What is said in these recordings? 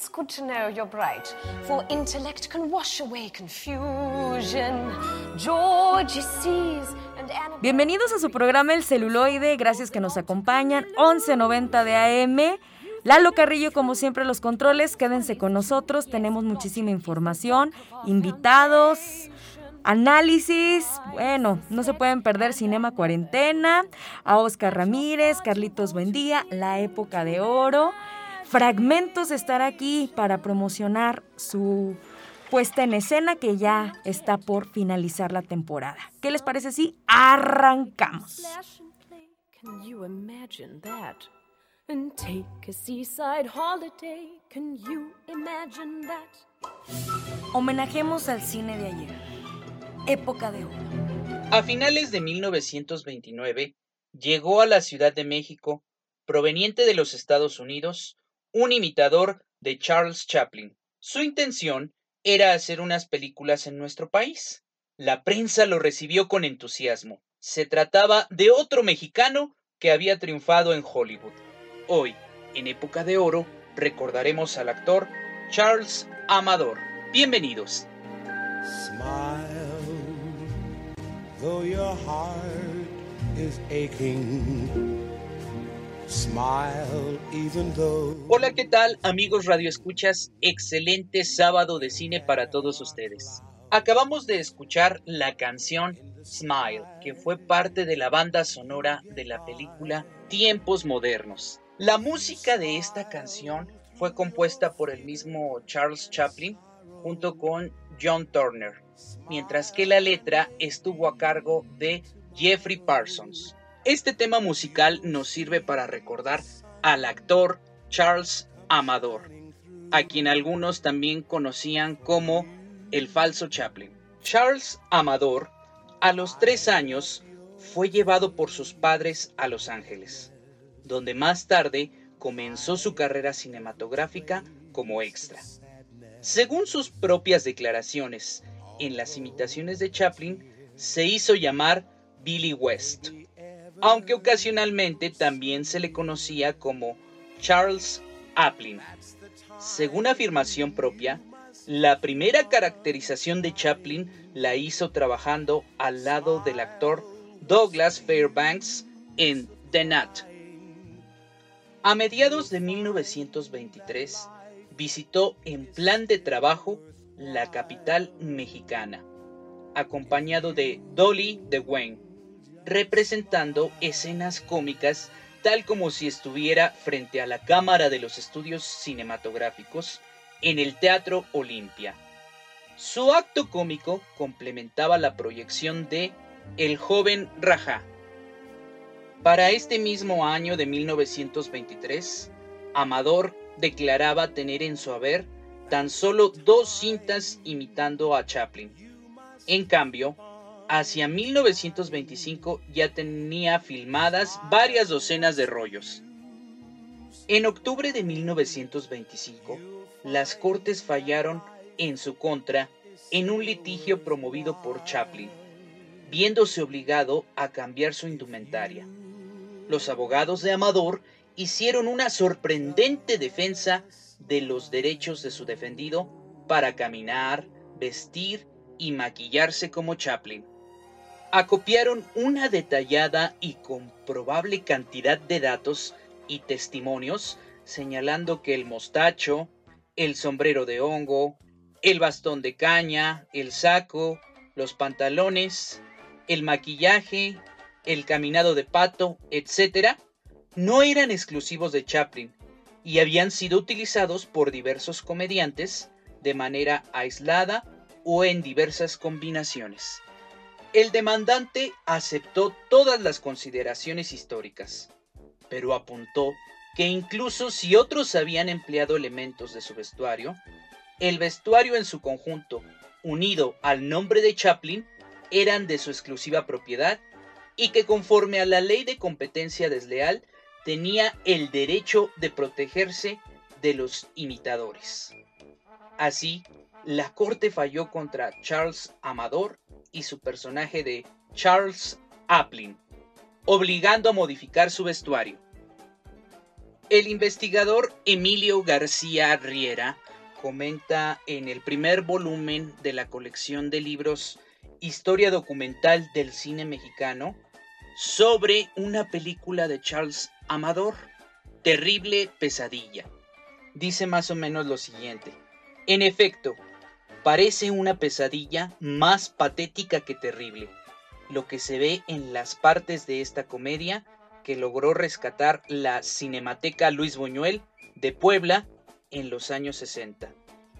It's good to know you're bright, for intellect can wash away confusion. Bienvenidos a su programa El Celuloide, gracias que nos acompañan, 11.90 de AM. Lalo Carrillo, como siempre, los controles, quédense con nosotros, tenemos muchísima información, invitados, análisis, bueno, no se pueden perder Cinema Cuarentena, a Oscar Ramírez, Carlitos Buendía, La Época de Oro fragmentos estar aquí para promocionar su puesta en escena que ya está por finalizar la temporada. ¿Qué les parece si arrancamos? Homenajemos al cine de ayer, época de oro. A finales de 1929 llegó a la Ciudad de México, proveniente de los Estados Unidos, un imitador de Charles Chaplin. Su intención era hacer unas películas en nuestro país. La prensa lo recibió con entusiasmo. Se trataba de otro mexicano que había triunfado en Hollywood. Hoy, en época de oro, recordaremos al actor Charles Amador. Bienvenidos. Hola, ¿qué tal amigos Radio Escuchas? Excelente sábado de cine para todos ustedes. Acabamos de escuchar la canción Smile, que fue parte de la banda sonora de la película Tiempos Modernos. La música de esta canción fue compuesta por el mismo Charles Chaplin junto con John Turner, mientras que la letra estuvo a cargo de Jeffrey Parsons. Este tema musical nos sirve para recordar al actor Charles Amador, a quien algunos también conocían como el falso Chaplin. Charles Amador, a los tres años, fue llevado por sus padres a Los Ángeles, donde más tarde comenzó su carrera cinematográfica como extra. Según sus propias declaraciones, en las imitaciones de Chaplin, se hizo llamar Billy West, aunque ocasionalmente también se le conocía como Charles Aplin. Según afirmación propia, la primera caracterización de Chaplin la hizo trabajando al lado del actor Douglas Fairbanks en The Nut. A mediados de 1923 visitó en plan de trabajo la capital mexicana, acompañado de Dolly de Wayne representando escenas cómicas tal como si estuviera frente a la cámara de los estudios cinematográficos en el Teatro Olimpia. Su acto cómico complementaba la proyección de El joven Raja. Para este mismo año de 1923, Amador declaraba tener en su haber tan solo dos cintas imitando a Chaplin. En cambio, hacia 1925 ya tenía filmadas varias docenas de rollos. En octubre de 1925, las cortes fallaron en su contra en un litigio promovido por Chaplin, viéndose obligado a cambiar su indumentaria. Los abogados de Amador hicieron una sorprendente defensa de los derechos de su defendido para caminar, vestir y maquillarse como Chaplin acopiaron una detallada y comprobable cantidad de datos y testimonios señalando que el mostacho, el sombrero de hongo, el bastón de caña, el saco, los pantalones, el maquillaje, el caminado de pato, etc., no eran exclusivos de Chaplin y habían sido utilizados por diversos comediantes de manera aislada o en diversas combinaciones. El demandante aceptó todas las consideraciones históricas, pero apuntó que incluso si otros habían empleado elementos de su vestuario, el vestuario en su conjunto, unido al nombre de Chaplin, eran de su exclusiva propiedad y que conforme a la ley de competencia desleal tenía el derecho de protegerse de los imitadores. Así, la corte falló contra Charles Amador y su personaje de Charles Aplin, obligando a modificar su vestuario. El investigador Emilio García Riera comenta en el primer volumen de la colección de libros Historia documental del cine mexicano sobre una película de Charles Amador, Terrible Pesadilla. Dice más o menos lo siguiente. En efecto, parece una pesadilla más patética que terrible, lo que se ve en las partes de esta comedia que logró rescatar la Cinemateca Luis Buñuel de Puebla en los años 60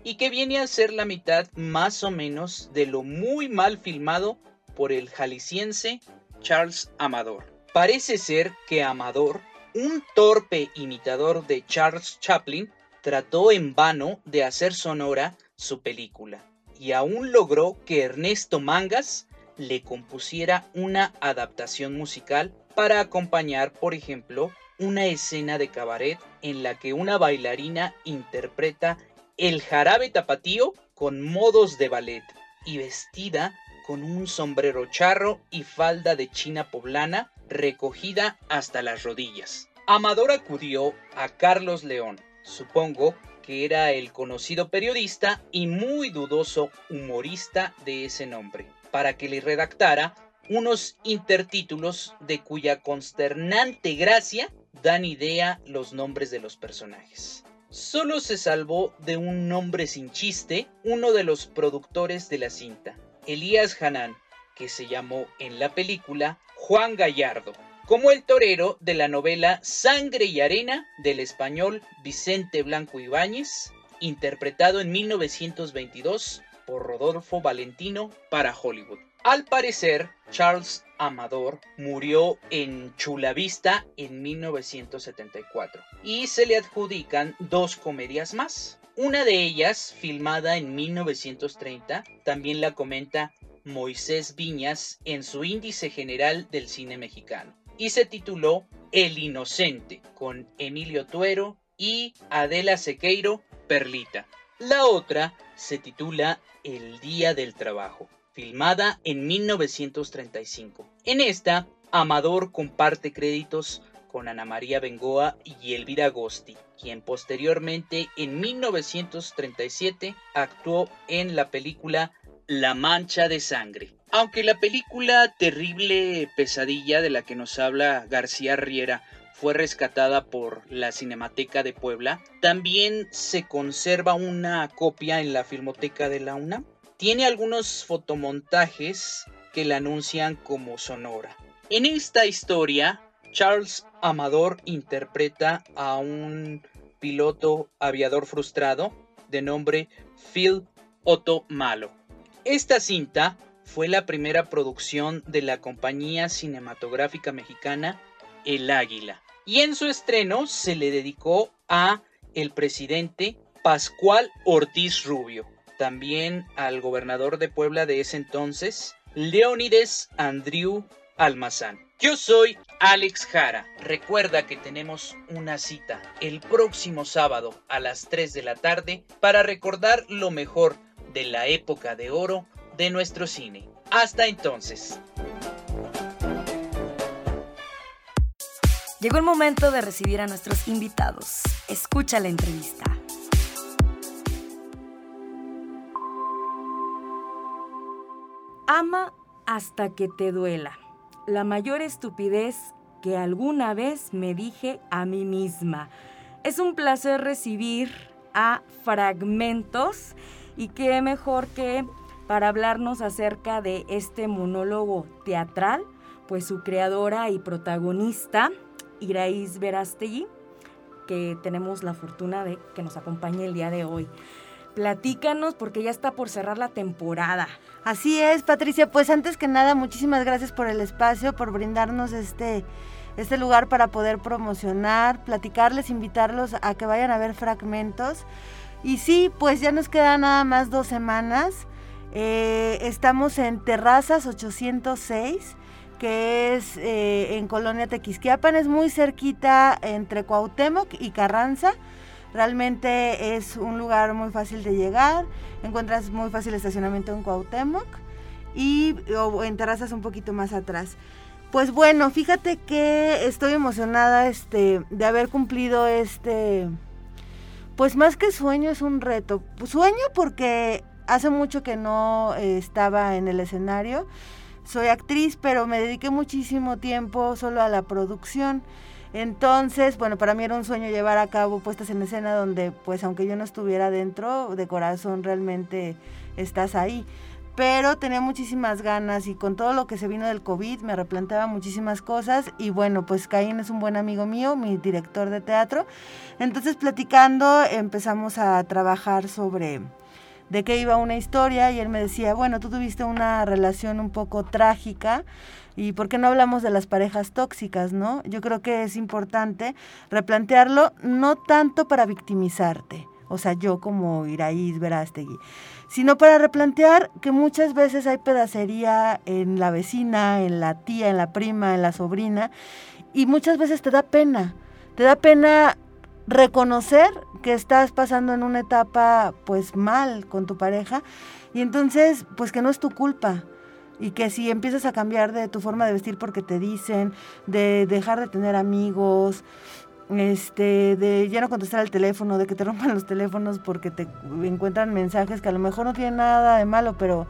y que viene a ser la mitad más o menos de lo muy mal filmado por el jalisciense Charles Amador. Parece ser que Amador, un torpe imitador de Charles Chaplin, trató en vano de hacer sonora su película y aún logró que Ernesto Mangas le compusiera una adaptación musical para acompañar, por ejemplo, una escena de cabaret en la que una bailarina interpreta el jarabe tapatío con modos de ballet y vestida con un sombrero charro y falda de china poblana recogida hasta las rodillas. Amador acudió a Carlos León, supongo que era el conocido periodista y muy dudoso humorista de ese nombre, para que le redactara unos intertítulos de cuya consternante gracia dan idea los nombres de los personajes. Solo se salvó de un nombre sin chiste uno de los productores de la cinta, Elías Hanán, que se llamó en la película Juan Gallardo, como el torero de la novela Sangre y Arena del español Vicente Blanco Ibáñez, interpretado en 1922 por Rodolfo Valentino para Hollywood. Al parecer, Charles Amador murió en Chula Vista en 1974 y se le adjudican dos comedias más. Una de ellas, filmada en 1930, también la comenta Moisés Viñas en su índice general del cine mexicano y se tituló El Inocente con Emilio Tuero y Adela Sequeiro Perlita. La otra se titula El Día del Trabajo filmada en 1935. En esta, Amador comparte créditos con Ana María Bengoa y Elvira Agosti, quien posteriormente en 1937 actuó en la película La Mancha de Sangre. Aunque la película Terrible Pesadilla de la que nos habla García Riera fue rescatada por la Cinemateca de Puebla, también se conserva una copia en la Filmoteca de la UNAM. Tiene algunos fotomontajes que la anuncian como sonora. En esta historia, Charles Amador interpreta a un piloto aviador frustrado de nombre Phil Otto Malo. Esta cinta fue la primera producción de la compañía cinematográfica mexicana El Águila y en su estreno se le dedicó a el presidente Pascual Ortiz Rubio también al gobernador de Puebla de ese entonces, Leónides Andriu Almazán. Yo soy Alex Jara. Recuerda que tenemos una cita el próximo sábado a las 3 de la tarde para recordar lo mejor de la época de oro de nuestro cine. Hasta entonces. Llegó el momento de recibir a nuestros invitados. Escucha la entrevista. Ama hasta que te duela. La mayor estupidez que alguna vez me dije a mí misma. Es un placer recibir a Fragmentos y qué mejor que para hablarnos acerca de este monólogo teatral, pues su creadora y protagonista, Iraís Verástegui, que tenemos la fortuna de que nos acompañe el día de hoy. Platícanos porque ya está por cerrar la temporada. Así es, Patricia. Pues antes que nada, muchísimas gracias por el espacio, por brindarnos este, este lugar para poder promocionar, platicarles, invitarlos a que vayan a ver fragmentos. Y sí, pues ya nos quedan nada más dos semanas. Eh, estamos en Terrazas 806, que es eh, en Colonia Tequisquiapan, es muy cerquita entre Cuauhtémoc y Carranza. Realmente es un lugar muy fácil de llegar, encuentras muy fácil estacionamiento en Cuauhtémoc y en terrazas un poquito más atrás. Pues bueno, fíjate que estoy emocionada este, de haber cumplido este, pues más que sueño es un reto. Sueño porque hace mucho que no eh, estaba en el escenario. Soy actriz, pero me dediqué muchísimo tiempo solo a la producción. Entonces, bueno, para mí era un sueño llevar a cabo puestas en escena donde, pues, aunque yo no estuviera dentro, de corazón realmente estás ahí. Pero tenía muchísimas ganas y con todo lo que se vino del COVID me replanteaba muchísimas cosas y bueno, pues Caín es un buen amigo mío, mi director de teatro. Entonces platicando empezamos a trabajar sobre de qué iba una historia y él me decía, bueno, tú tuviste una relación un poco trágica y por qué no hablamos de las parejas tóxicas, ¿no? Yo creo que es importante replantearlo no tanto para victimizarte, o sea, yo como Iraíz Verástegui, sino para replantear que muchas veces hay pedacería en la vecina, en la tía, en la prima, en la sobrina, y muchas veces te da pena, te da pena reconocer que estás pasando en una etapa pues mal con tu pareja y entonces pues que no es tu culpa y que si empiezas a cambiar de tu forma de vestir porque te dicen, de dejar de tener amigos, este, de ya no contestar el teléfono, de que te rompan los teléfonos porque te encuentran mensajes que a lo mejor no tienen nada de malo, pero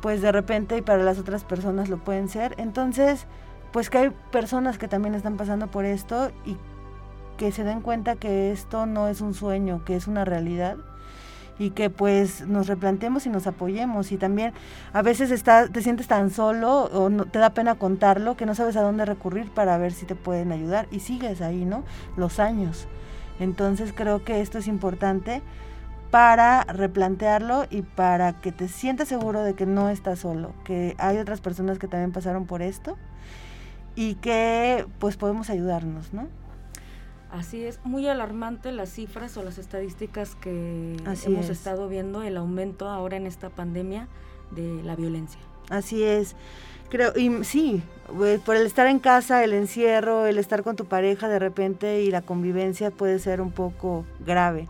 pues de repente y para las otras personas lo pueden ser. Entonces, pues que hay personas que también están pasando por esto y que se den cuenta que esto no es un sueño, que es una realidad y que pues nos replantemos y nos apoyemos y también a veces está, te sientes tan solo o no, te da pena contarlo que no sabes a dónde recurrir para ver si te pueden ayudar y sigues ahí, ¿no? Los años. Entonces creo que esto es importante para replantearlo y para que te sientas seguro de que no estás solo, que hay otras personas que también pasaron por esto y que pues podemos ayudarnos, ¿no? Así es, muy alarmante las cifras o las estadísticas que hemos estado viendo, el aumento ahora en esta pandemia de la violencia. Así es. Creo, y sí, pues, por el estar en casa, el encierro, el estar con tu pareja de repente y la convivencia puede ser un poco grave.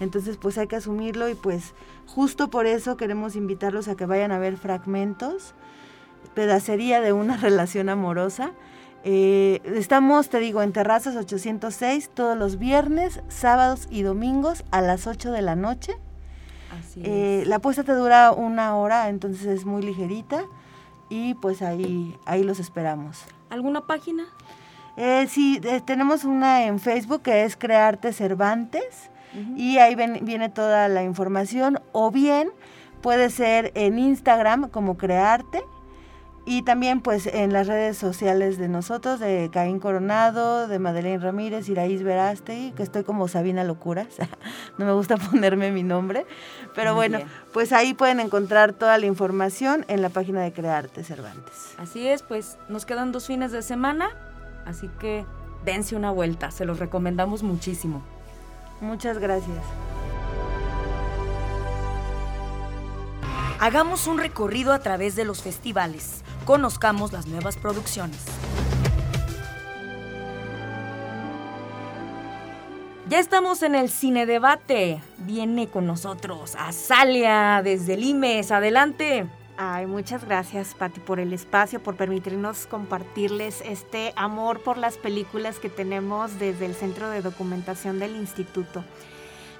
Entonces, pues hay que asumirlo y pues justo por eso queremos invitarlos a que vayan a ver fragmentos, pedacería de una relación amorosa eh, estamos, te digo, en Terrazas 806 todos los viernes, sábados y domingos a las 8 de la noche. Así eh, La apuesta te dura una hora, entonces es muy ligerita y pues ahí, ahí los esperamos. ¿Alguna página? Eh, sí, tenemos una en Facebook que es Crearte Cervantes y ahí viene toda la información o bien puede ser en Instagram como Crearte y también pues en las redes sociales de nosotros, de Caín Coronado, de Madeleine Ramírez, Iraíz Verástegui, que estoy como Sabina Locuras, no me gusta ponerme mi nombre, pero bueno, pues ahí pueden encontrar toda la información en la página de Crearte Cervantes. Así es, pues nos quedan dos fines de semana, así que dense una vuelta, se los recomendamos muchísimo. Muchas gracias. Hagamos un recorrido a través de los festivales conozcamos las nuevas producciones. Ya estamos en el Cine Debate. Viene con nosotros Azalia desde Limes. Adelante. Ay, muchas gracias, Pati, por el espacio, por permitirnos compartirles este amor por las películas que tenemos desde el Centro de Documentación del Instituto.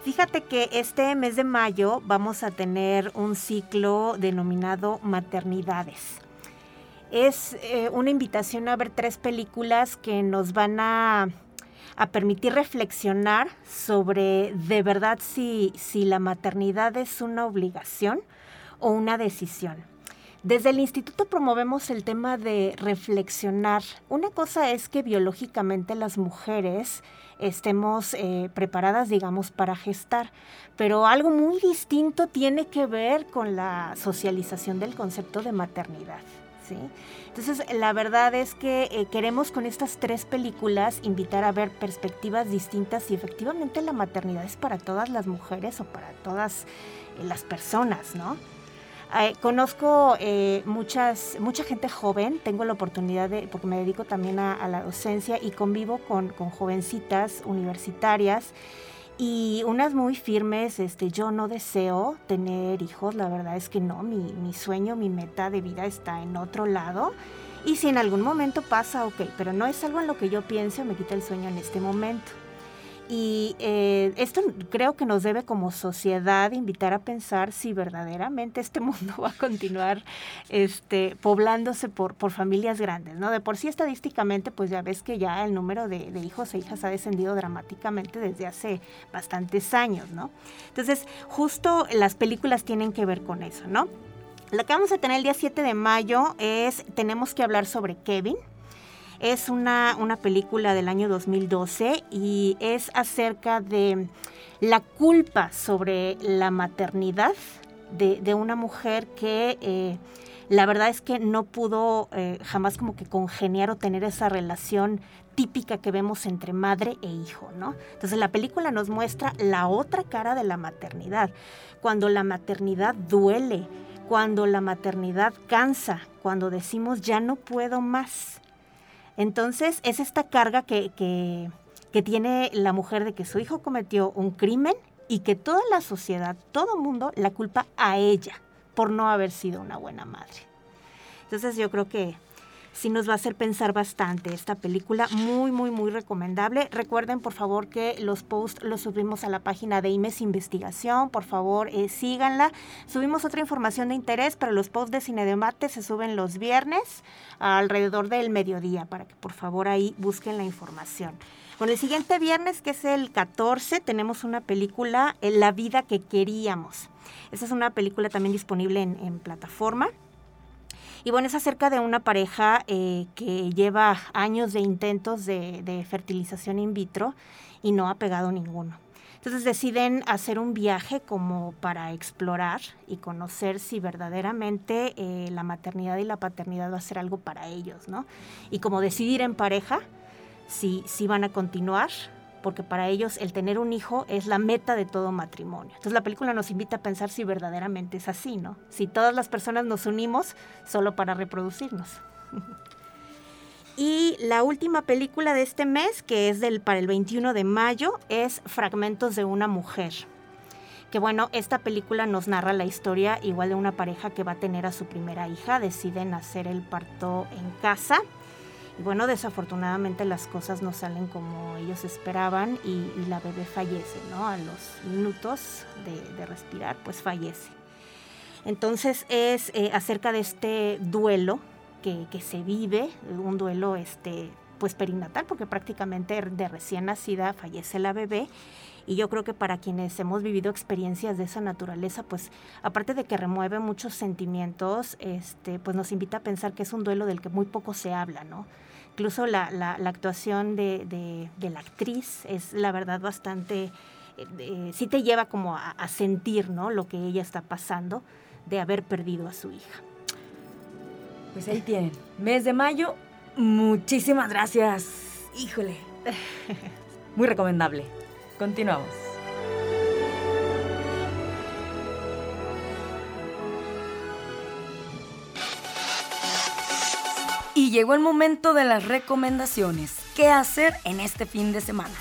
Fíjate que este mes de mayo vamos a tener un ciclo denominado Maternidades es eh, una invitación a ver tres películas que nos van a, permitir reflexionar sobre de verdad si, si la maternidad es una obligación o una decisión. Desde el instituto promovemos el tema de reflexionar. Una cosa es que biológicamente las mujeres estemos eh, preparadas, digamos, para gestar, pero algo muy distinto tiene que ver con la socialización del concepto de maternidad. Entonces, la verdad es que eh, queremos con estas tres películas invitar a ver perspectivas distintas y efectivamente la maternidad es para todas las mujeres o para todas eh, las personas, ¿no? Eh, conozco muchas, mucha gente joven, tengo la oportunidad de, porque me dedico también a, la docencia y convivo con, con jovencitas universitarias y unas muy firmes, este, yo no deseo tener hijos, la verdad es que no, mi, mi sueño, mi meta de vida está en otro lado. Y si en algún momento pasa, ok, pero no es algo en lo que yo piense o me quita el sueño en este momento. Y eh, esto creo que nos debe como sociedad invitar a pensar si verdaderamente este mundo va a continuar este, poblándose por, familias grandes, ¿no? De por sí estadísticamente, pues ya ves que ya el número de, de hijos e hijas ha descendido dramáticamente desde hace bastantes años, ¿no? Entonces, justo las películas tienen que ver con eso, ¿no? La que vamos a tener el día 7 de mayo es Tenemos que hablar sobre Kevin, es una, película del año 2012 y es acerca de la culpa sobre la maternidad de, una mujer que eh, la verdad es que no pudo eh, jamás como que congeniar o tener esa relación típica que vemos entre madre e hijo, ¿no? Entonces la película nos muestra la otra cara de la maternidad, cuando la maternidad duele, cuando la maternidad cansa, cuando decimos ya no puedo más. Entonces es esta carga que, que, tiene la mujer de que su hijo cometió un crimen y que toda la sociedad, todo mundo la culpa a ella por no haber sido una buena madre. Entonces yo creo que sí nos va a hacer pensar bastante esta película, muy, muy, muy recomendable. Recuerden, por favor, que los posts los subimos a la página de IMES Investigación, por favor, eh, síganla. Subimos otra información de interés, pero los posts de Cine de Mate se suben los viernes alrededor del mediodía, para que por favor ahí busquen la información. Con el siguiente viernes, que es el 14, tenemos una película, La vida que queríamos. Esta es una película también disponible en plataforma. Y bueno, es acerca de una pareja eh, que lleva años de intentos de, fertilización in vitro y no ha pegado ninguno. Entonces deciden hacer un viaje como para explorar y conocer si verdaderamente eh, la maternidad y la paternidad va a ser algo para ellos, ¿no? Y como decidir en pareja si, si van a continuar porque para ellos el tener un hijo es la meta de todo matrimonio. Entonces la película nos invita a pensar si verdaderamente es así, ¿no? Si todas las personas nos unimos solo para reproducirnos. y la última película de este mes, que es del, para el 21 de mayo, es Fragmentos de una mujer. Que bueno, esta película nos narra la historia igual de una pareja que va a tener a su primera hija, deciden hacer el parto en casa bueno, desafortunadamente las cosas no salen como ellos esperaban y, la bebé fallece, ¿no? A los minutos de, respirar, pues fallece. Entonces es eh, acerca de este duelo que, se vive, un duelo este, pues perinatal, porque prácticamente de recién nacida fallece la bebé. Y yo creo que para quienes hemos vivido experiencias de esa naturaleza, pues aparte de que remueve muchos sentimientos, este, pues nos invita a pensar que es un duelo del que muy poco se habla, ¿no? Incluso la, la, actuación de, la actriz es la verdad bastante, eh, sí te lleva como a, a, sentir ¿no? lo que ella está pasando de haber perdido a su hija. Pues ahí tienen, mes de mayo, muchísimas gracias. Híjole, muy recomendable. Continuamos. Y llegó el momento de las recomendaciones. ¿Qué hacer en este fin de semana?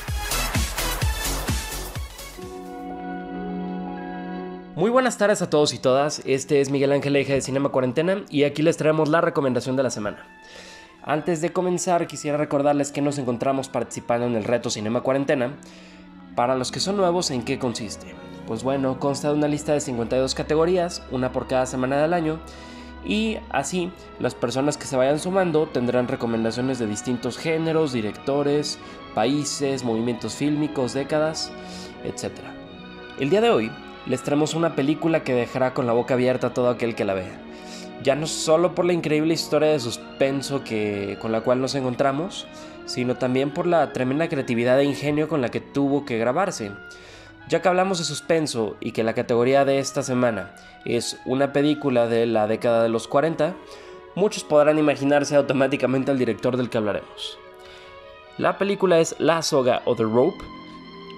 Muy buenas tardes a todos y todas. Este es Miguel Ángel Eje de Cinema Cuarentena y aquí les traemos la recomendación de la semana. Antes de comenzar, quisiera recordarles que nos encontramos participando en el reto Cinema Cuarentena. Para los que son nuevos, ¿en qué consiste? Pues bueno, consta de una lista de 52 categorías, una por cada semana del año, y así las personas que se vayan sumando tendrán recomendaciones de distintos géneros, directores, países, movimientos fílmicos, décadas, etc. El día de hoy les traemos una película que dejará con la boca abierta a todo aquel que la vea. Ya no solo por la increíble historia de suspenso que, con la cual nos encontramos, sino también por la tremenda creatividad e ingenio con la que tuvo que grabarse. Ya que hablamos de suspenso y que la categoría de esta semana es una película de la década de los 40, muchos podrán imaginarse automáticamente al director del que hablaremos. La película es La Soga o The Rope,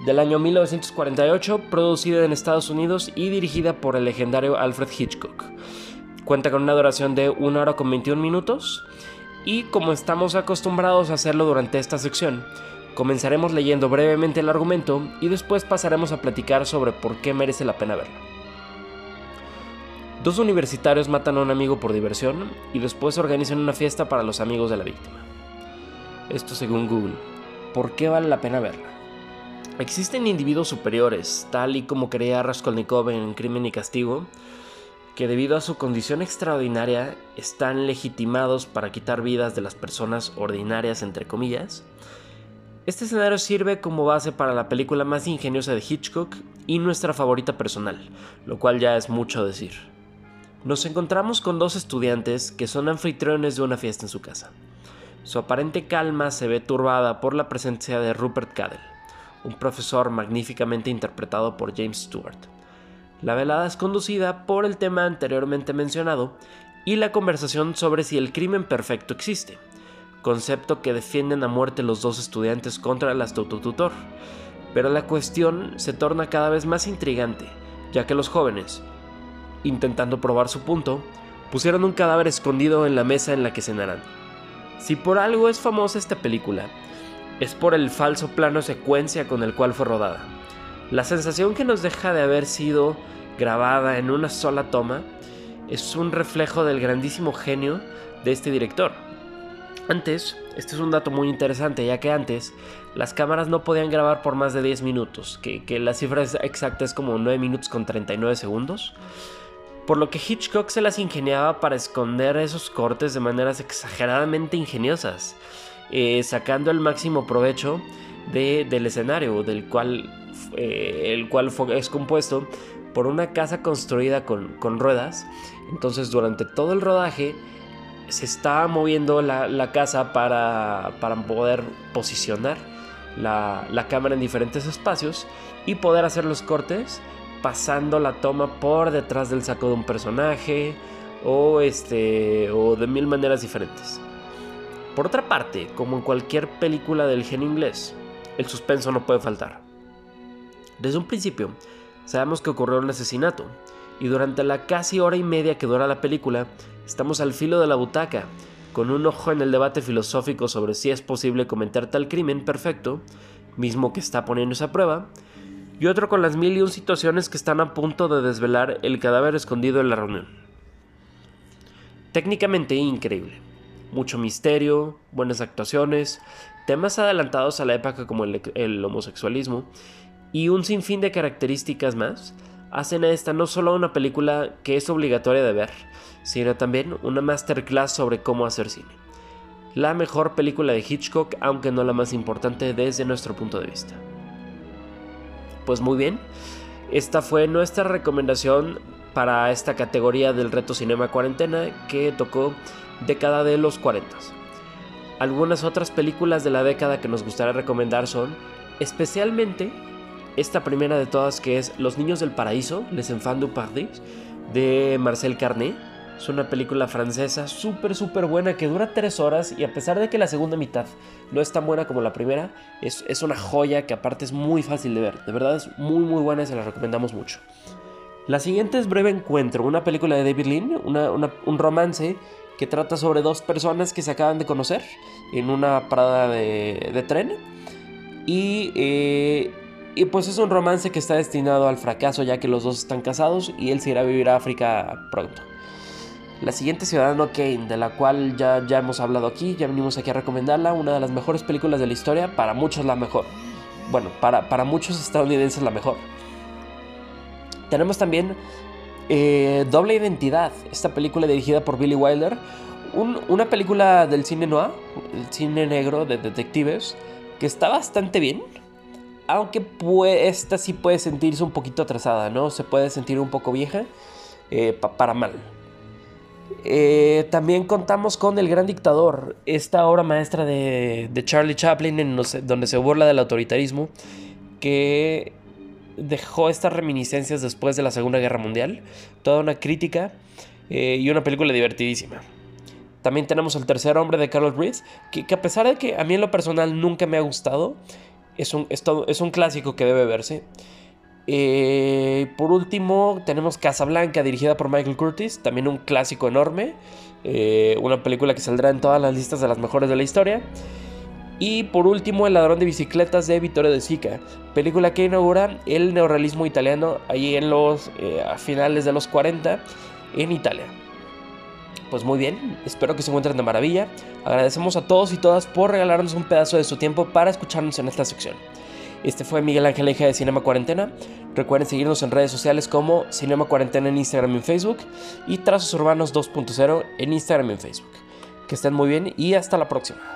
del año 1948, producida en Estados Unidos y dirigida por el legendario Alfred Hitchcock. Cuenta con una duración de 1 hora con 21 minutos y como estamos acostumbrados a hacerlo durante esta sección, comenzaremos leyendo brevemente el argumento y después pasaremos a platicar sobre por qué merece la pena verlo. Dos universitarios matan a un amigo por diversión y después organizan una fiesta para los amigos de la víctima. Esto según Google. ¿Por qué vale la pena verla? Existen individuos superiores, tal y como creía Raskolnikov en Crimen y Castigo, que debido a su condición extraordinaria están legitimados para quitar vidas de las personas ordinarias, entre comillas. Este escenario sirve como base para la película más ingeniosa de Hitchcock y nuestra favorita personal, lo cual ya es mucho decir. Nos encontramos con dos estudiantes que son anfitriones de una fiesta en su casa. Su aparente calma se ve turbada por la presencia de Rupert Cadell, un profesor magníficamente interpretado por James Stewart. La velada es conducida por el tema anteriormente mencionado y la conversación sobre si el crimen perfecto existe, concepto que defienden a muerte los dos estudiantes contra el astuto Pero la cuestión se torna cada vez más intrigante, ya que los jóvenes, intentando probar su punto, pusieron un cadáver escondido en la mesa en la que cenarán. Si por algo es famosa esta película, es por el falso plano secuencia con el cual fue rodada. La sensación que nos deja de haber sido grabada en una sola toma es un reflejo del grandísimo genio de este director. Antes, este es un dato muy interesante, ya que antes las cámaras no podían grabar por más de 10 minutos, que, la cifra exacta es como 9 minutos con 39 segundos, por lo que Hitchcock se las ingeniaba para esconder esos cortes de maneras exageradamente ingeniosas. Eh, sacando el máximo provecho del escenario, del cual, eh, el cual es compuesto por una casa construida con, ruedas. Entonces durante todo el rodaje se está moviendo la, casa para, poder posicionar la, cámara en diferentes espacios y poder hacer los cortes pasando la toma por detrás del saco de un personaje o, este, o de mil maneras diferentes. Por otra parte, como en cualquier película del gen inglés, el suspenso no puede faltar. Desde un principio, sabemos que ocurrió un asesinato, y durante la casi hora y media que dura la película, estamos al filo de la butaca, con un ojo en el debate filosófico sobre si es posible cometer tal crimen perfecto, mismo que está poniéndose a prueba, y otro con las mil y un situaciones que están a punto de desvelar el cadáver escondido en la reunión. Técnicamente increíble mucho misterio, buenas actuaciones, temas adelantados a la época como el, homosexualismo y un sinfín de características más hacen a esta no solo una película que es obligatoria de ver, sino también una masterclass sobre cómo hacer cine. La mejor película de Hitchcock, aunque no la más importante desde nuestro punto de vista. Pues muy bien, esta fue nuestra recomendación para esta categoría del reto Cinema Cuarentena que tocó década de los 40. Algunas otras películas de la década que nos gustaría recomendar son especialmente esta primera de todas que es Los Niños del Paraíso, Les Enfants du Paradis, de Marcel Carnet. Es una película francesa súper, súper buena que dura tres horas y a pesar de que la segunda mitad no es tan buena como la primera, es, es una joya que aparte es muy fácil de ver. De verdad es muy, muy buena y se la recomendamos mucho. La siguiente es Breve Encuentro, una película de David Lean, un romance que trata sobre dos personas que se acaban de conocer en una parada de, tren. Y, eh, y, pues es un romance que está destinado al fracaso ya que los dos están casados y él se irá a vivir a África pronto. La siguiente Ciudadano Kane, de la cual ya, ya hemos hablado aquí, ya venimos aquí a recomendarla, una de las mejores películas de la historia, para muchos la mejor. Bueno, para, para muchos estadounidenses la mejor. Tenemos también eh, Doble Identidad, esta película dirigida por Billy Wilder, una película del cine noir, el cine negro de detectives, que está bastante bien, aunque esta sí puede sentirse un poquito atrasada, ¿no? Se puede sentir un poco vieja, eh, para mal. Eh, también contamos con El Gran Dictador, esta obra maestra de, Charlie Chaplin, donde se burla del autoritarismo, que dejó estas reminiscencias después de la Segunda Guerra Mundial. Toda una crítica eh, y una película divertidísima. También tenemos El tercer hombre de Carlos Reed, que, a pesar de que a mí en lo personal nunca me ha gustado, es un, es es un clásico que debe verse. Eh, por último, tenemos Casablanca, dirigida por Michael Curtis, también un clásico enorme. Eh, una película que saldrá en todas las listas de las mejores de la historia. Y por último, El ladrón de bicicletas de Vittorio De Sica, película que inaugura el neorrealismo italiano ahí en los eh, a finales de los 40 en Italia. Pues muy bien, espero que se encuentren de maravilla. Agradecemos a todos y todas por regalarnos un pedazo de su tiempo para escucharnos en esta sección. Este fue Miguel Ángel Eje de Cinema Cuarentena. Recuerden seguirnos en redes sociales como Cinema Cuarentena en Instagram y en Facebook y Trazos Urbanos 2.0 en Instagram y en Facebook. Que estén muy bien y hasta la próxima.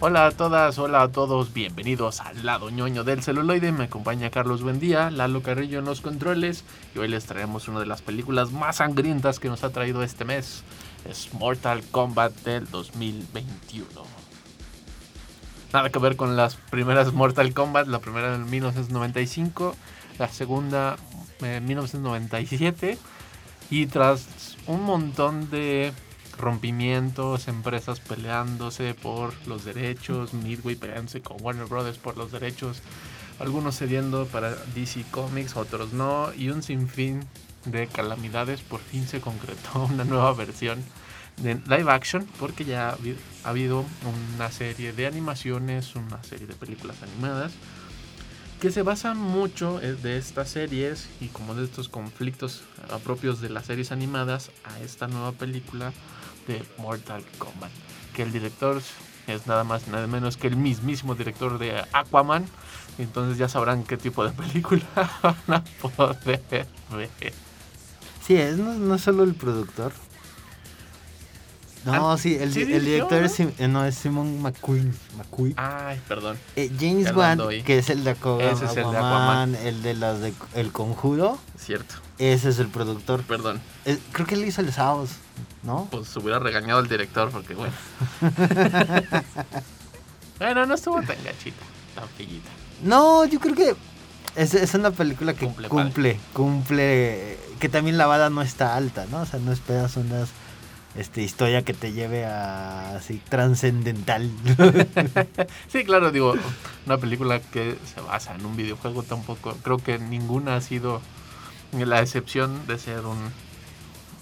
Hola a todas, hola a todos, bienvenidos al lado ñoño del celuloide. Me acompaña Carlos Buendía, Lalo Carrillo en los controles y hoy les traemos una de las películas más sangrientas que nos ha traído este mes. Es Mortal Kombat del 2021. Nada que ver con las primeras Mortal Kombat, la primera en 1995, la segunda en 1997 y tras un montón de rompimientos, empresas peleándose por los derechos, Midway peleándose con Warner Brothers por los derechos, algunos cediendo para DC Comics, otros no, y un sinfín de calamidades, por fin se concretó una nueva versión de live action, porque ya ha habido una serie de animaciones, una serie de películas animadas, que se basan mucho eh, de estas series y como de estos conflictos propios de las series animadas a esta nueva película de Mortal Kombat. Que el director es nada más nada menos que el mismísimo director de Aquaman. Entonces ya sabrán qué tipo de película van a poder ver. Sí, es no, no solo el productor. No, ah, sí, el, director es, eh, no, es Simon McQueen. McQueen. Ay, perdón. Eh, James Wan, que es el de Aquaman, Ese es el de Aquaman, el de las de El Conjuro. Cierto. Ese es el productor. Perdón. Eh, creo que él hizo el sábados. ¿No? Pues se hubiera regañado al director porque, bueno. bueno, no estuvo tan gachita, tan pillita. No, yo creo que es, es una película que cumple, cumple, que también la bala no está alta, ¿no? O sea, no esperas una este, historia que te lleve a así trascendental. sí, claro, digo, una película que se basa en un videojuego tampoco, creo que ninguna ha sido la excepción de ser un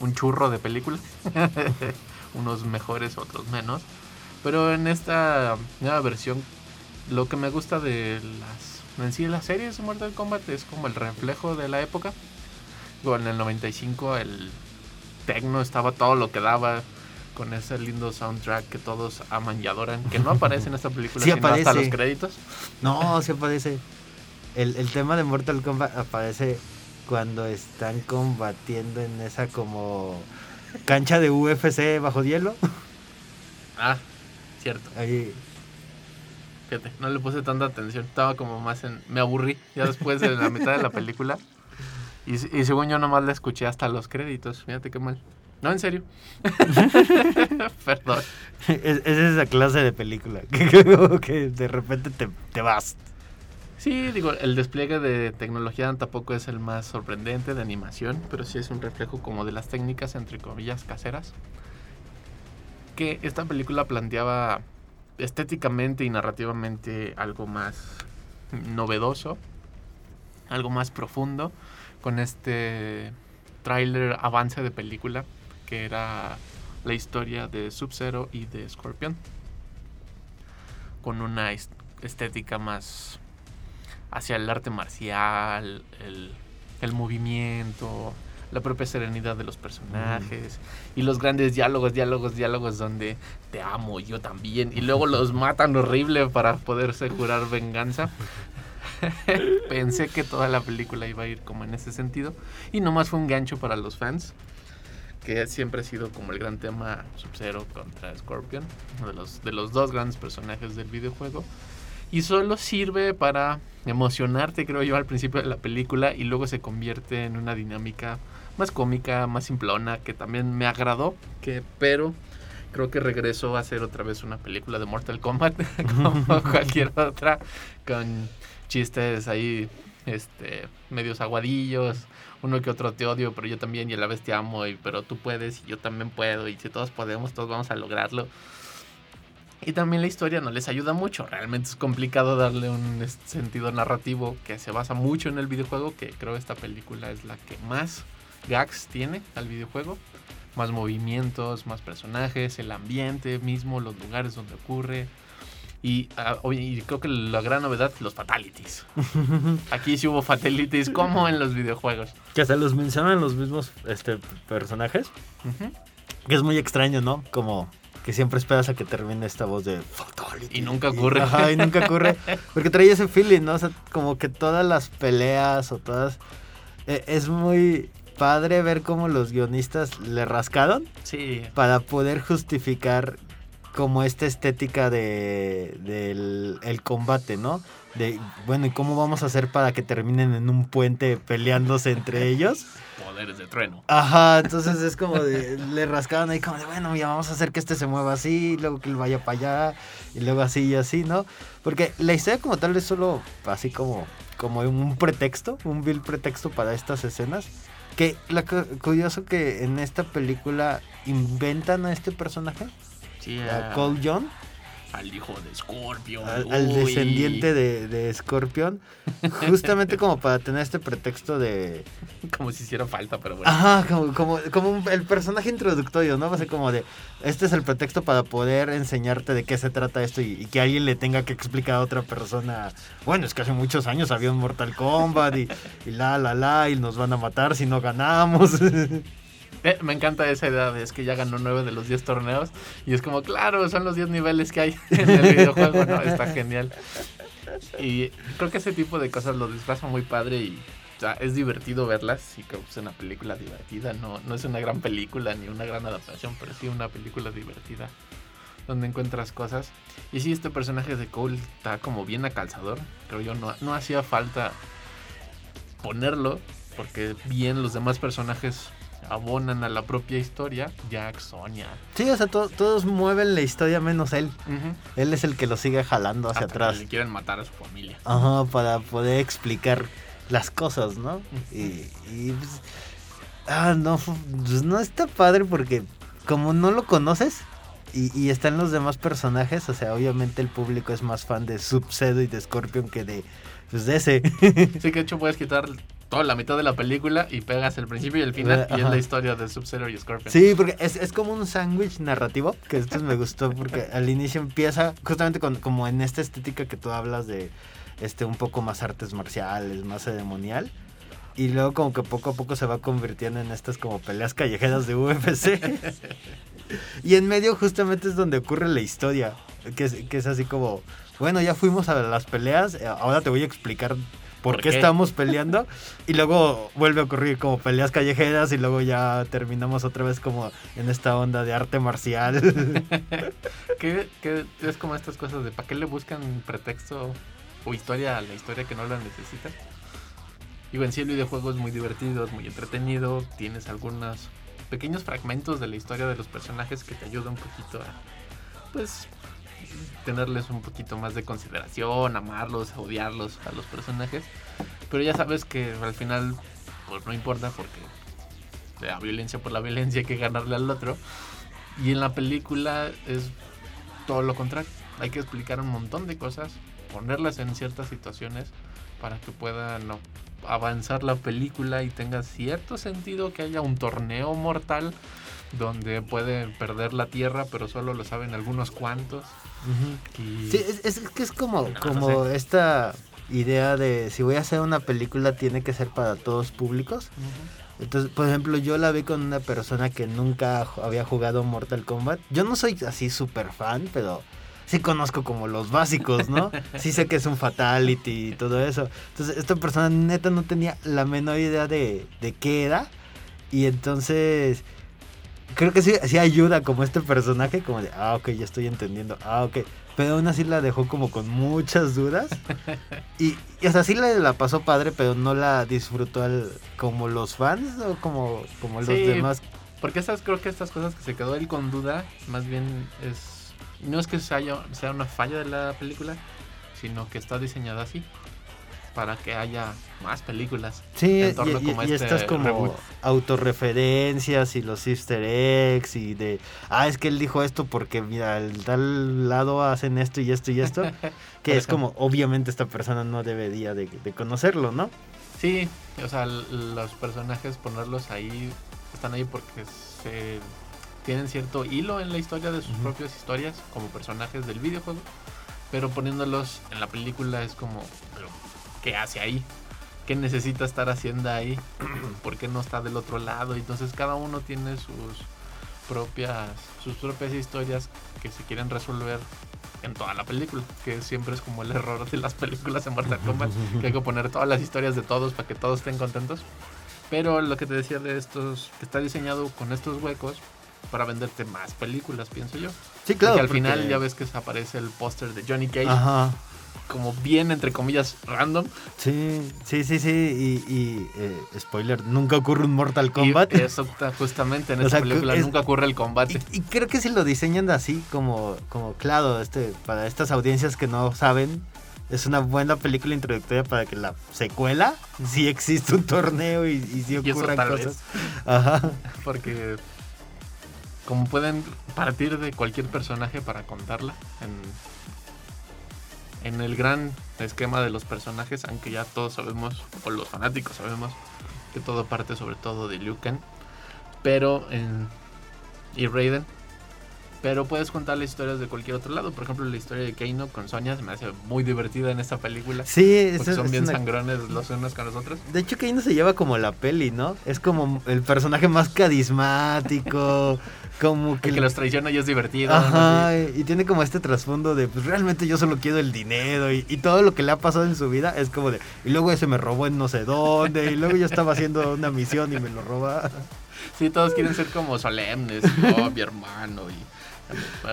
un churro de películas. Unos mejores, otros menos. Pero en esta nueva versión, lo que me gusta de las en sí las series de Mortal Kombat es como el reflejo de la época. en el 95 el techno estaba todo lo que daba con ese lindo soundtrack que todos aman y adoran, que no aparece en esta película sino hasta los créditos. No, sí aparece. El, el tema de Mortal Kombat aparece cuando están combatiendo en esa como cancha de UFC bajo hielo. Ah, cierto. Ahí. Fíjate, no le puse tanta atención. Estaba como más en. Me aburrí ya después de la mitad de la película. Y, y según yo nomás la escuché hasta los créditos. Fíjate qué mal. No, en serio. Perdón. Es, es, esa clase de película. Que, que de repente te, te vas. Sí, digo, el despliegue de tecnología tampoco es el más sorprendente de animación, pero sí es un reflejo como de las técnicas, entre comillas, caseras. Que esta película planteaba estéticamente y narrativamente algo más novedoso, algo más profundo, con este tráiler avance de película, que era la historia de Sub-Zero y de Scorpion, con una estética más hacia el arte marcial, el, movimiento, la propia serenidad de los personajes y los grandes diálogos, diálogos, diálogos donde te amo, yo también, y luego los matan horrible para poderse jurar venganza. Pensé que toda la película iba a ir como en ese sentido y nomás fue un gancho para los fans que siempre ha sido como el gran tema Sub-Zero contra Scorpion, uno de los, de los dos grandes personajes del videojuego. Y solo sirve para emocionarte, creo yo, al principio de la película y luego se convierte en una dinámica más cómica, más simplona, que también me agradó, que, pero creo que regresó a hacer otra vez una película de Mortal Kombat, como cualquier otra, con chistes ahí, este, medios aguadillos, uno que otro te odio, pero yo también y a la vez te amo, y, pero tú puedes y yo también puedo, y si todos podemos, todos vamos a lograrlo. Y también la historia no les ayuda mucho, realmente es complicado darle un sentido narrativo que se basa mucho en el videojuego, que creo esta película es la que más gags tiene al videojuego. Más movimientos, más personajes, el ambiente mismo, los lugares donde ocurre. Y, ah, creo que la gran novedad, los fatalities. Aquí sí hubo fatalities como en los videojuegos. Que se los mencionan los mismos este, personajes. Que es muy extraño, ¿no? Como que siempre esperas a que termine esta voz de fatality. Y nunca ocurre. ajá, y nunca ocurre. Porque trae ese feeling, ¿no? O sea, como que todas las peleas o todas... Eh, es muy padre ver cómo los guionistas le rascaron. Sí. Para poder justificar como esta estética de, del el combate, ¿no? De, bueno, ¿y cómo vamos a hacer para que terminen en un puente peleándose entre ellos? Poderes de trueno. Ajá, entonces es como de, le rascaban ahí como de, bueno, ya vamos a hacer que este se mueva así, luego que él vaya para allá, y luego así y así, ¿no? Porque la historia como tal es solo así como, como un pretexto, un vil pretexto para estas escenas. Que lo curioso que en esta película inventan a este personaje, a Cole John, al hijo de Scorpion. Al, descendiente de, de, Scorpion. Justamente como para tener este pretexto de. Como si hiciera falta, pero bueno. Ajá, como, como, el personaje introductorio, ¿no? Va a ser como de. Este es el pretexto para poder enseñarte de qué se trata esto y, que alguien le tenga que explicar a otra persona. Bueno, es que hace muchos años había un Mortal Kombat y, y la, la, la, y nos van a matar si no ganamos. Eh, me encanta esa idea de es que ya ganó nueve de los 10 torneos. Y es como, claro, son los 10 niveles que hay en el videojuego. No, está genial. Y creo que ese tipo de cosas lo disfraza muy padre y es divertido verlas. Y creo que es una película divertida. No, no es una gran película ni una gran adaptación, pero sí una película divertida. Donde encuentras cosas. Y sí, este personaje de Cole está como bien a calzador. Creo yo, no, no hacía falta ponerlo. Porque bien los demás personajes abonan a la propia historia, Jack, Sonia. Sí, o sea, todos mueven la historia menos él. Él es el que lo sigue jalando hacia atrás. le quieren matar a su familia. Ajá, para poder explicar las cosas, ¿no? y, pues, ah, no, pues no está padre porque como no lo conoces y, y, están los demás personajes, o sea, obviamente el público es más fan de Sub-Zero y de Scorpion que de, pues, de ese. sí, que de hecho puedes quitar toda la mitad de la película y pegas el principio y el final y es la historia de Sub-Zero y Scorpion. Sí, porque es, es como un sándwich narrativo, que esto me gustó porque al inicio empieza justamente con, como en esta estética que tú hablas de este un poco más artes marciales, más ceremonial. Y luego como que poco a poco se va convirtiendo en estas como peleas callejeras de UFC. y en medio justamente es donde ocurre la historia, que es, que es así como, bueno, ya fuimos a las peleas, ahora te voy a explicar por, qué, estamos peleando. Y luego vuelve a ocurrir como peleas callejeras y luego ya terminamos otra vez como en esta onda de arte marcial. ¿Qué, es como estas cosas de para qué le buscan pretexto o historia a la historia que no la necesita? Y en sí el videojuego es muy divertido, es muy entretenido, tienes algunos pequeños fragmentos de la historia de los personajes que te ayudan un poquito a pues tenerles un poquito más de consideración, amarlos, odiarlos a los personajes. Pero ya sabes que al final, pues no importa porque la violencia por la violencia hay que ganarle al otro. Y en la película es todo lo contrario. Hay que explicar un montón de cosas, ponerlas en ciertas situaciones para que puedan avanzar la película y tenga cierto sentido que haya un torneo mortal donde puede perder la tierra, pero solo lo saben algunos cuantos. Sí, es, que es como, como esta idea de si voy a hacer una película tiene que ser para todos públicos. Entonces, por ejemplo, yo la vi con una persona que nunca había jugado Mortal Kombat. Yo no soy así súper fan, pero sí conozco como los básicos, ¿no? Sí sé que es un fatality y todo eso. Entonces, esta persona neta no tenía la menor idea de, de qué era. Y entonces creo que sí, sí ayuda como este personaje, como de, ah, ok, ya estoy entendiendo, ah, ok. Pero aún así la dejó como con muchas dudas. Y, y sea, sí la, la pasó padre, pero no la disfrutó al, como los fans o como, como los demás. Porque estas, creo que estas cosas que se quedó él con duda, más bien es. No es que sea, sea una falla de la película, sino que está diseñada así para que haya más películas. Sí, y, como y este estas como autorreferencias y los easter eggs y de, ah, es que él dijo esto porque mira, al tal lado hacen esto y esto y esto, que es como, obviamente esta persona no debería de, conocerlo, ¿no? Sí, o sea, los personajes ponerlos ahí, están ahí porque se tienen cierto hilo en la historia de sus propias historias como personajes del videojuego, pero poniéndolos en la película es como, qué hace ahí, qué necesita estar haciendo ahí, por qué no está del otro lado. Entonces cada uno tiene sus propias, sus propias historias que se quieren resolver en toda la película, que siempre es como el error de las películas en Mortal Kombat, que hay que poner todas las historias de todos para que todos estén contentos. Pero lo que te decía de estos, que está diseñado con estos huecos para venderte más películas, pienso yo. Sí, claro. Y al final ya ves que aparece el póster de Johnny Cage. Ajá como bien, entre comillas, random. Sí, sí, sí, sí. Y, eh, spoiler, nunca ocurre un Mortal Kombat. eso justamente en esta película nunca ocurre el combate. Y, creo que si lo diseñan así, como, como claro, este, para estas audiencias que no saben, es una buena película introductoria para que la secuela sí existe un torneo y, y sí ocurran cosas. Ajá. Porque como pueden partir de cualquier personaje para contarla en en el gran esquema de los personajes, aunque ya todos sabemos, o los fanáticos sabemos, que todo parte sobre todo de Liu Kang, pero en, y Raiden, pero puedes contar las historias de cualquier otro lado. Por ejemplo, la historia de Keino con Sonya se me hace muy divertida en esta película. Sí, porque son bien sangrones los unos con los otros. De hecho, Keino se lleva como la peli, ¿no? Es como el personaje más carismático, como que... El que los traiciona y es divertido. Ajá, y tiene como este trasfondo de, pues realmente yo solo quiero el dinero y, y, todo lo que le ha pasado en su vida es como de, y luego ese me robó en no sé dónde, y luego yo estaba haciendo una misión y me lo roba. Sí, todos quieren ser como solemnes, oh, mi hermano, y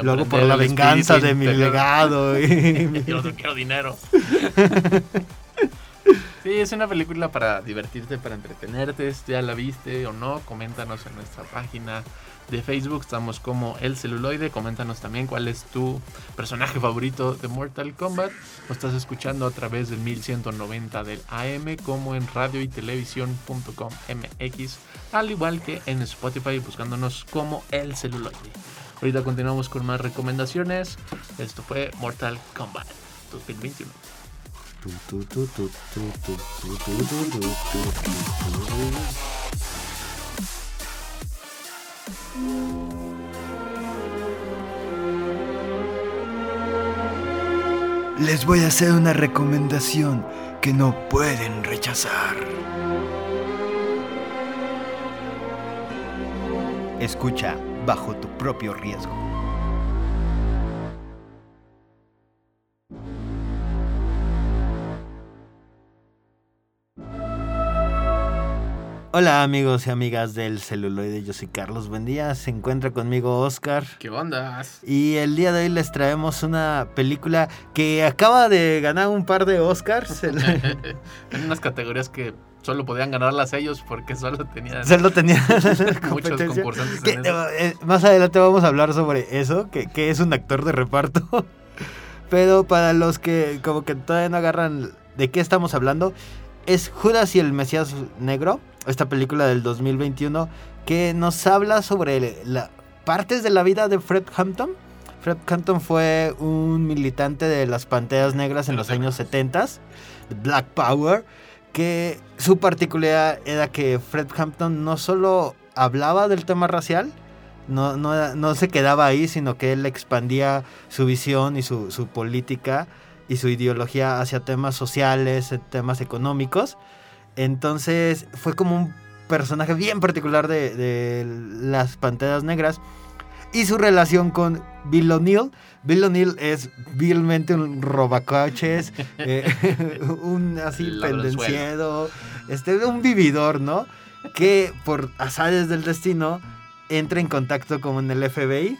Luego por la venganza de mi legado. Y... yo quiero dinero. Sí, es una película para divertirte, para entretenerte. Ya la viste o no, coméntanos en nuestra página de Facebook. Estamos como El Celuloide. Coméntanos también cuál es tu personaje favorito de Mortal Kombat. Lo estás escuchando a través del 1190 del AM, como en radio y televisión.com MX, al igual que en Spotify, buscándonos como El Celuloide. Ahorita continuamos con más recomendaciones. Esto fue Mortal Kombat 2021. Les voy a hacer una recomendación que no pueden rechazar. Escucha bajo tu propio riesgo. Hola amigos y amigas del celuloide, yo soy Carlos, buen día, se encuentra conmigo Oscar. ¿Qué onda? Y el día de hoy les traemos una película que acaba de ganar un par de Oscars. en unas categorías que solo podían ganarlas ellos porque solo tenían, solo tenían muchos concursantes. En eh, más adelante vamos a hablar sobre eso, que, que es un actor de reparto. Pero para los que como que todavía no agarran de qué estamos hablando, es Judas y el Mesías Negro, esta película del 2021 que nos habla sobre la, partes de la vida de Fred Hampton. Fred Hampton fue un militante de las Panteras Negras en los años 70, Black Power que su particularidad era que Fred Hampton no solo hablaba del tema racial, no, no, se quedaba ahí, sino que él expandía su visión y su, política y su ideología hacia temas sociales, temas económicos. Entonces fue como un personaje bien particular de, de las Panteras Negras y su relación con Bill O'Neill. Bill O'Neill es vilmente un robacoches, eh, un así pendenciero, este, un vividor, ¿no? Que por azares del destino entra en contacto con el FBI,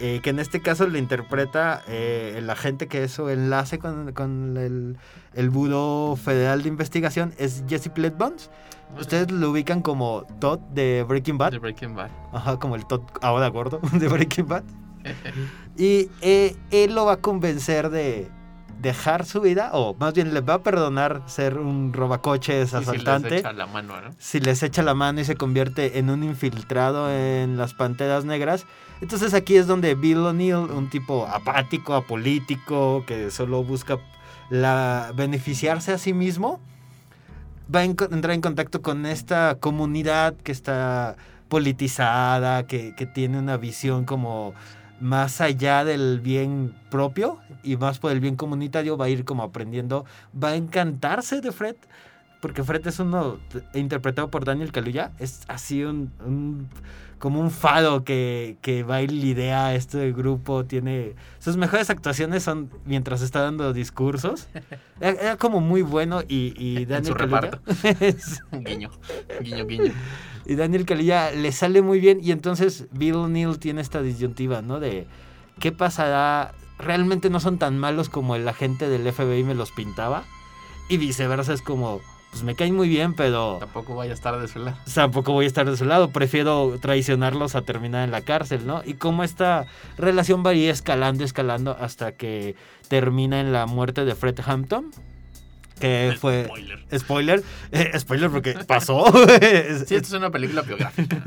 eh, que en este caso lo interpreta eh, el agente que es su enlace con, con el, el Buró Federal de Investigación, es Jesse Pletbones. Ustedes lo ubican como Todd de Breaking Bad. De Breaking Bad. Ajá, como el Todd ahora gordo de Breaking Bad. Y eh, él lo va a convencer de dejar su vida, o más bien le va a perdonar ser un robacoches asaltante. si les echa la mano, ¿no? Si les echa la mano y se convierte en un infiltrado en las Panteras Negras. Entonces aquí es donde Bill O'Neill, un tipo apático, apolítico, que solo busca la, beneficiarse a sí mismo, va a entrar en contacto con esta comunidad que está politizada, que, que tiene una visión como más allá del bien propio y más por el bien comunitario, va a ir como aprendiendo, va a encantarse de Fred, porque Fred es uno interpretado por Daniel Kaluuya, es así un, como un fado que, que va y lidera este grupo, tiene sus mejores actuaciones son mientras está dando discursos, era, como muy bueno y, y Daniel Kaluuya guiño, guiño, guiño. Y Daniel Kaluuya le sale muy bien y entonces Bill Neal tiene esta disyuntiva, ¿no? De qué pasará, realmente no son tan malos como el agente del FBI me los pintaba y viceversa es como pues me caen muy bien, pero tampoco voy a estar de su lado. Tampoco voy a estar de su lado, prefiero traicionarlos a terminar en la cárcel, ¿no? Y cómo esta relación va escalando, escalando hasta que termina en la muerte de Fred Hampton que fue spoiler spoiler, eh, spoiler porque pasó. Sí esto es una película biográfica.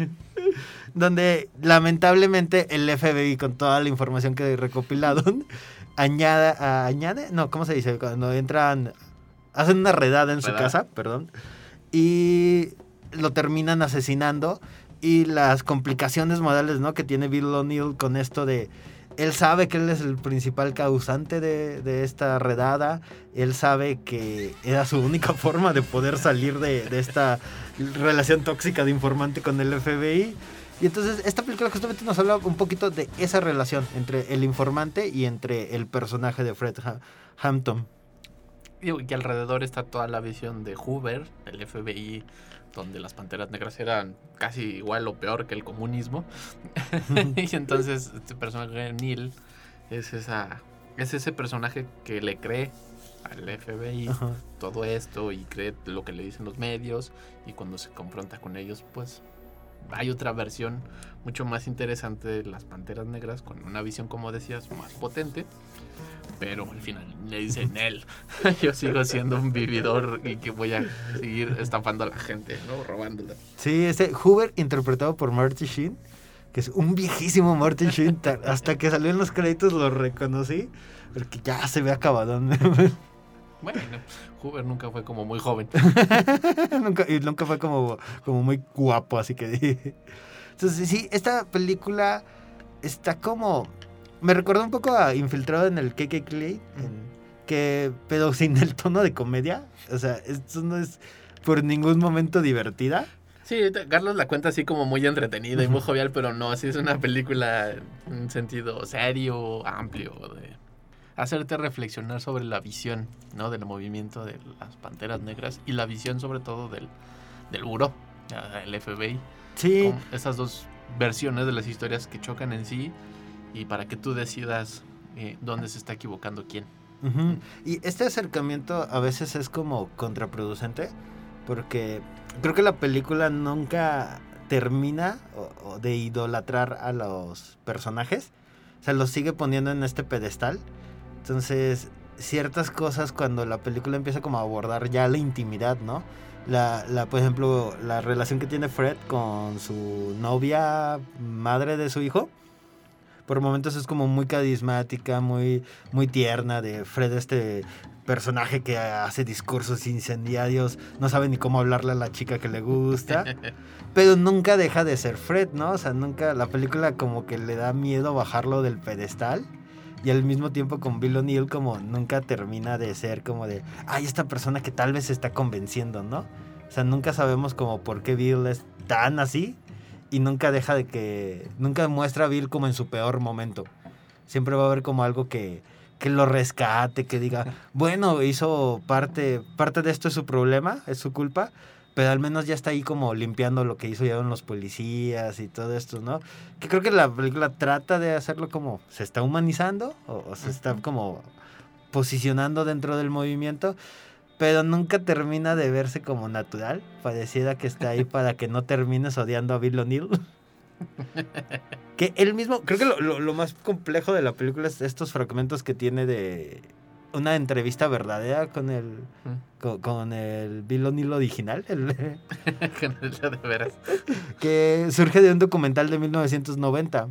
Donde lamentablemente el FBI con toda la información que recopilado añade añade no cómo se dice cuando entran hacen una redada en su casa perdón y lo terminan asesinando y las complicaciones modales no que tiene Bill O'Neill con esto de él sabe que él es el principal causante de, esta redada. Él sabe que era su única forma de poder salir de, esta relación tóxica de informante con el FBI. Y entonces esta película justamente nos habla un poquito de esa relación entre el informante y entre el personaje de Fred Hampton. Y alrededor está toda la visión de Hoover, el FBI donde las panteras negras eran casi igual o peor que el comunismo. y entonces este personaje Neil es esa es ese personaje que le cree al FBI todo esto y cree lo que le dicen los medios y cuando se confronta con ellos pues hay otra versión mucho más interesante de las panteras negras con una visión como decías más potente pero al final le dicen él. Yo sigo siendo un vividor y que voy a seguir estafando a la gente, ¿no? Robándola. Sí, ese Hoover interpretado por Marty Sheen, que es un viejísimo Marty Sheen. hasta que salió en los créditos lo reconocí, porque ya se ve acabado. Bueno, Hoover nunca fue como muy joven. nunca, y nunca fue como, como muy guapo, así que... Entonces, sí, esta película está como me recordó un poco a Infiltrado en el KK Clay, que, pero sin el tono de comedia. O sea, esto no es por ningún momento divertida. Sí, Carlos la cuenta así como muy entretenida y muy jovial, pero no, así es una película en un sentido serio, amplio, de hacerte reflexionar sobre la visión, ¿no? Del movimiento de las Panteras Negras y la visión sobre todo del, del buró, el FBI. Sí. esas dos versiones de las historias que chocan en sí y para que tú decidas eh, dónde se está equivocando quién. Y este acercamiento a veces es como contraproducente porque creo que la película nunca termina de idolatrar a los personajes. O sea, los sigue poniendo en este pedestal. Entonces, ciertas cosas cuando la película empieza como a abordar ya la intimidad, ¿no? La, la, por ejemplo, la relación que tiene Fred con su novia, madre de su hijo por momentos es como muy carismática, muy, muy tierna de Fred, este personaje que hace discursos incendiarios, no sabe ni cómo hablarle a la chica que le gusta, pero nunca deja de ser Fred, ¿no? O sea, nunca, la película como que le da miedo bajarlo del pedestal. Y al mismo tiempo con Bill O'Neill como nunca termina de ser como de, ay, esta persona que tal vez se está convenciendo, ¿no? O sea, nunca sabemos como por qué Bill es tan así y nunca deja de que, nunca muestra a Bill como en su peor momento. Siempre va a haber como algo que, que lo rescate, que diga, bueno, hizo parte, parte de esto es su problema, es su culpa, pero al menos ya está ahí como limpiando lo que hizo ya los policías y todo esto, ¿no? Que creo que la película trata de hacerlo como se está humanizando o, se está como posicionando dentro del movimiento, pero nunca termina de verse como natural. Pareciera que está ahí para que no termines odiando a Bill O'Neill. que él mismo, creo que lo, lo, más complejo de la película es estos fragmentos que tiene de una entrevista verdadera con el con, el Bill O'Neill original. El, de veras. Que surge de un documental de 1990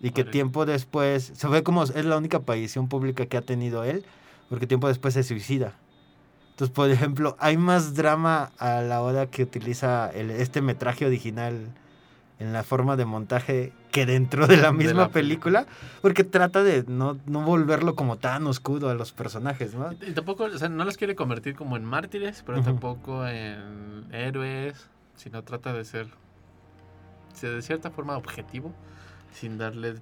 y que tiempo después se ve como es la única aparición pública que ha tenido él, porque tiempo después se suicida. Entonces, por ejemplo, hay más drama a la hora que utiliza el, este metraje original en la forma de montaje que dentro de la misma película, porque trata de no, no, volverlo como tan oscuro a los personajes, ¿no? Y, tampoco, o sea, no los quiere convertir como en mártires, pero tampoco en héroes, sino trata de ser de cierta forma objetivo, sin darle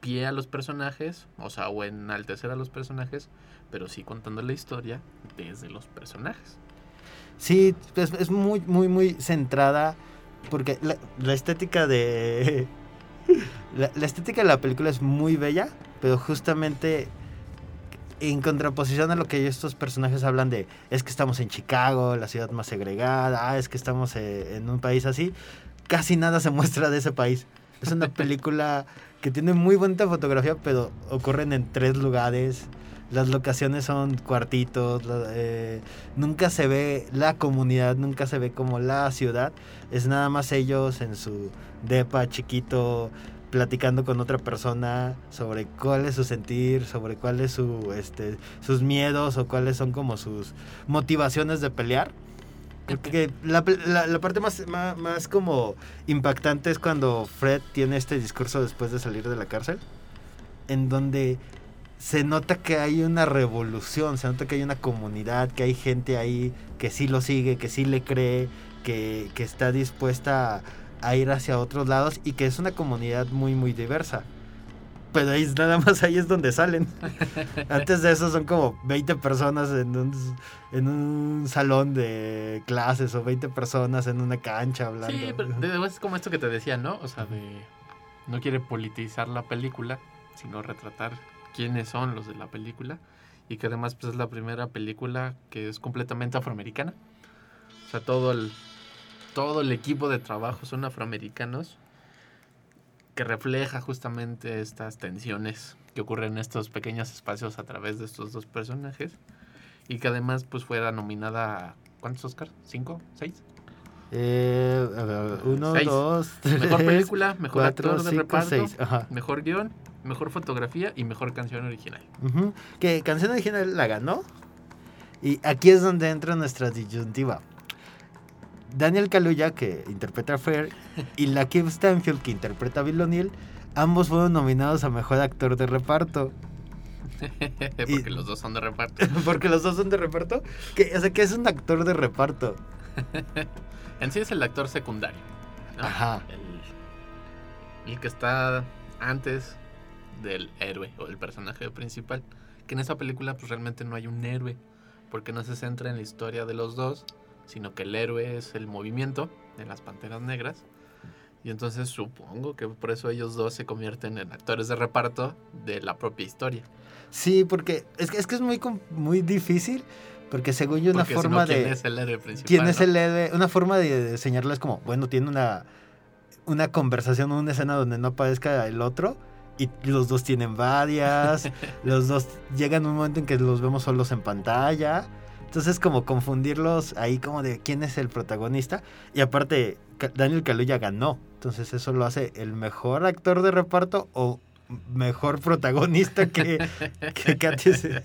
pie a los personajes, o sea, o enaltecer a los personajes, pero sí contando la historia desde los personajes. Sí, es, es muy, muy, muy centrada porque la, estética de. La, estética de la película es muy bella, pero justamente en contraposición a lo que estos personajes hablan de es que estamos en Chicago, la ciudad más segregada, ah, es que estamos eh, en un país así, casi nada se muestra de ese país. Es una película que tiene muy buena fotografía, pero ocurren en tres lugares las locaciones son cuartitos, eh, nunca se ve la comunidad, nunca se ve como la ciudad, es nada más ellos en su depa chiquito platicando con otra persona sobre cuál es su sentir, sobre cuál es su este sus miedos o cuáles son como sus motivaciones de pelear. Porque la, la, parte más, más, más, como impactante es cuando Fred tiene este discurso después de salir de la cárcel, en donde se nota que hay una revolución, se nota que hay una comunidad, que hay gente ahí que sí lo sigue, que sí le cree, que, está dispuesta a, ir hacia otros lados y que es una comunidad muy, muy diversa. Pero ahí nada más ahí es donde salen. Antes de eso son como 20 personas en un, en un salón de clases o 20 personas en una cancha hablando. Sí, pero es como esto que te decía, ¿no? O sea, de no quiere politizar la película, sino retratar quiénes son los de la película y que además pues, es la primera película que es completamente afroamericana. O sea, todo el, todo el equipo de trabajo son afroamericanos que refleja justamente estas tensiones que ocurren en estos pequeños espacios a través de estos dos personajes y que además pues fuera nominada a ¿cuántos Oscars? ¿Cinco? ¿Seis? Eh, uno, dos, tres, Mejor película, mejor actor de reparto, mejor guion mejor fotografía y mejor canción original. Que canción original la ganó. Y aquí es donde entra nuestra disyuntiva. Daniel Kaluuya, que interpreta a Fair, y Lakeith Stanfield, que interpreta a Bill O'Neill, ambos fueron nominados a mejor actor de reparto. porque los dos son de reparto. porque los dos son de reparto. Que, o sea, que es un actor de reparto. en sí es el actor secundario. Ajá. el, que está antes del héroe o del personaje principal. Que en esa película pues realmente no hay un héroe, porque no se centra en la historia de los dos, sino que el héroe es el movimiento de las Panteras Negras. Y entonces supongo que por eso ellos dos se convierten en actores de reparto de la propia historia. Sí, porque es que es, que es muy, muy difícil. Porque según yo una forma de... ¿Quién es el héroe principal? ¿Quién es el héroe? Una forma de enseñarles como, bueno, tiene una, una conversación o una escena donde no aparezca el otro y los dos tienen varias, los dos llegan un momento en que los vemos solos en pantalla. Entonces como confundirlos ahí como de quién es el protagonista. Y aparte, Daniel Kaluuya ganó. Entonces eso lo hace el mejor actor de reparto o mejor protagonista que, que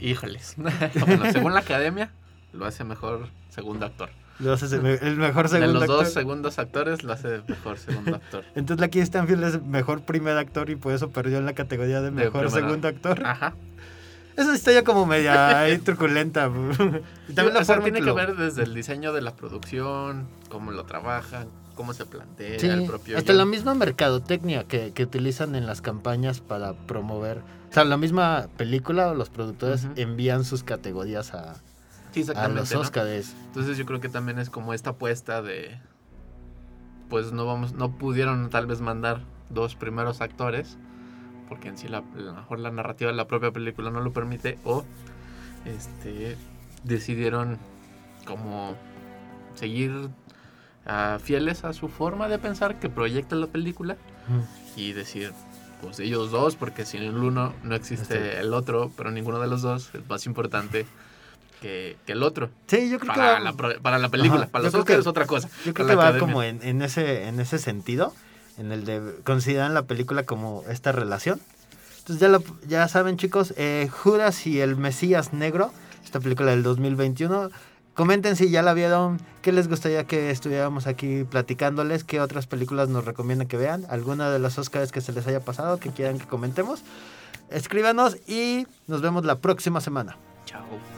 Híjoles. según la academia, lo hace mejor segundo actor. Lo hace el mejor segundo actor. De los dos segundos actores lo hace mejor segundo actor. Entonces aquí Stanfield es mejor primer actor y por eso perdió en la categoría de mejor segundo actor. Ajá. Es una historia como media truculenta. y también la forma tiene que, ver desde el diseño de la producción, cómo lo trabajan, cómo se plantea el propio. Hasta la misma mercadotecnia que, que, utilizan en las campañas para promover. O sea, la misma película o los productores envían sus categorías a, a los Oscars. Entonces yo creo que también es como esta apuesta de pues no vamos no pudieron tal vez mandar dos primeros actores porque en sí la, a lo mejor la narrativa de la propia película no lo permite o este decidieron como seguir ah, fieles a su forma de pensar que proyecta la película y decir pues ellos dos porque sin el uno no existe el otro pero ninguno de los dos es más importante que, el otro. Sí, yo creo para que La, para la película, para los Oscars es otra cosa. Yo creo que va como en, en, ese, en ese sentido, en el de consideran la película como esta relación. Entonces ya, lo, ya saben chicos, eh, Judas y el Mesías Negro, esta película del 2021. Comenten si ya la vieron, qué les gustaría que estuviéramos aquí platicándoles, qué otras películas nos recomiendan que vean, alguna de las Oscars que se les haya pasado, que quieran que comentemos. Escríbanos y nos vemos la próxima semana. Chao.